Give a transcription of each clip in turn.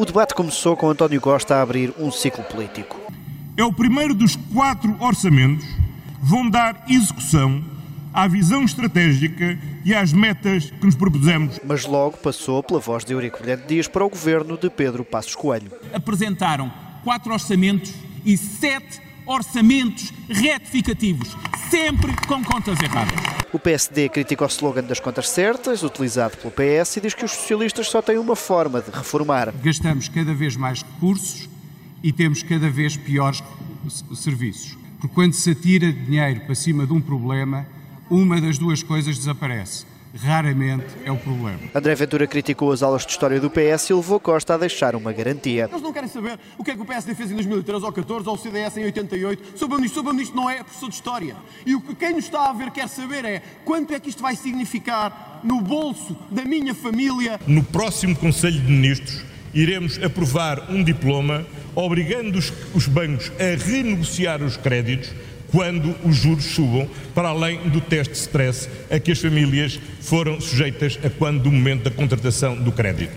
O debate começou com António Costa a abrir um ciclo político. É o primeiro dos quatro orçamentos que vão dar execução à visão estratégica e às metas que nos propusemos. Mas logo passou pela voz de Eurico Brilhante Dias para o governo de Pedro Passos Coelho. Apresentaram quatro orçamentos e sete orçamentos retificativos, sempre com contas erradas. O PSD critica o slogan das contas certas, utilizado pelo PS, e diz que os socialistas só têm uma forma de reformar. Gastamos cada vez mais recursos e temos cada vez piores serviços. Porque quando se atira dinheiro para cima de um problema, uma das duas coisas desaparece raramente é o problema. André Ventura criticou as aulas de História do PS e levou Costa a deixar uma garantia. Eles não querem saber o que é que o PSD fez em 2013 ou 14 ou o CDS em 88. Soube isto, soube isto não é professor de História. E o que quem nos está a ver quer saber é quanto é que isto vai significar no bolso da minha família. No próximo Conselho de Ministros iremos aprovar um diploma obrigando os, os bancos a renegociar os créditos quando os juros subam, para além do teste de stress a que as famílias foram sujeitas a quando do momento da contratação do crédito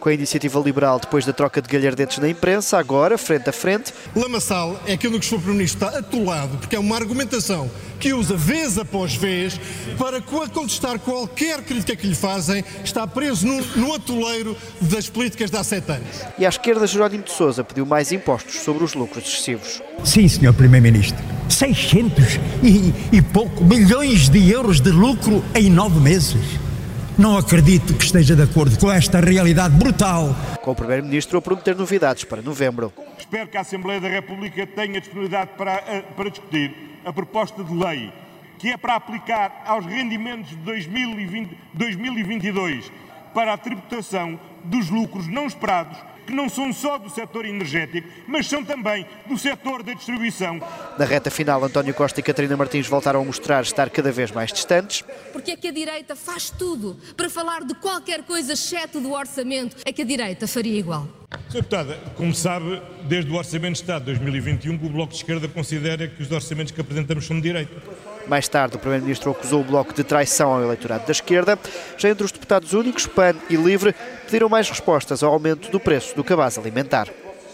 com a iniciativa liberal depois da troca de galhardetes na imprensa, agora, frente a frente. Lamaçal é aquilo que o Sr. Primeiro-Ministro está atolado, porque é uma argumentação que usa vez após vez para contestar qualquer crítica que lhe fazem, está preso no, no atoleiro das políticas de há sete anos. E à esquerda, Jerónimo de Sousa pediu mais impostos sobre os lucros excessivos. Sim, Sr. Primeiro-Ministro. 600 e, e pouco milhões de euros de lucro em nove meses. Não acredito que esteja de acordo com esta realidade brutal. Com o Primeiro-Ministro a prometer novidades para novembro. Espero que a Assembleia da República tenha disponibilidade para, eh, para discutir a proposta de lei que é para aplicar aos rendimentos de 2020, 2022 para a tributação dos lucros não esperados que não são só do setor energético, mas são também do setor da distribuição. Na reta final, António Costa e Catarina Martins voltaram a mostrar estar cada vez mais distantes. Porque é que a direita faz tudo para falar de qualquer coisa exceto do orçamento? É que a direita faria igual. Sr. Deputada, como sabe, desde o Orçamento de Estado de 2021, o Bloco de Esquerda considera que os orçamentos que apresentamos são de direito. Mais tarde, o Primeiro-Ministro acusou o Bloco de traição ao eleitorado da esquerda. Já entre os deputados únicos, PAN e LIVRE pediram mais respostas ao aumento do preço do cabaz alimentar.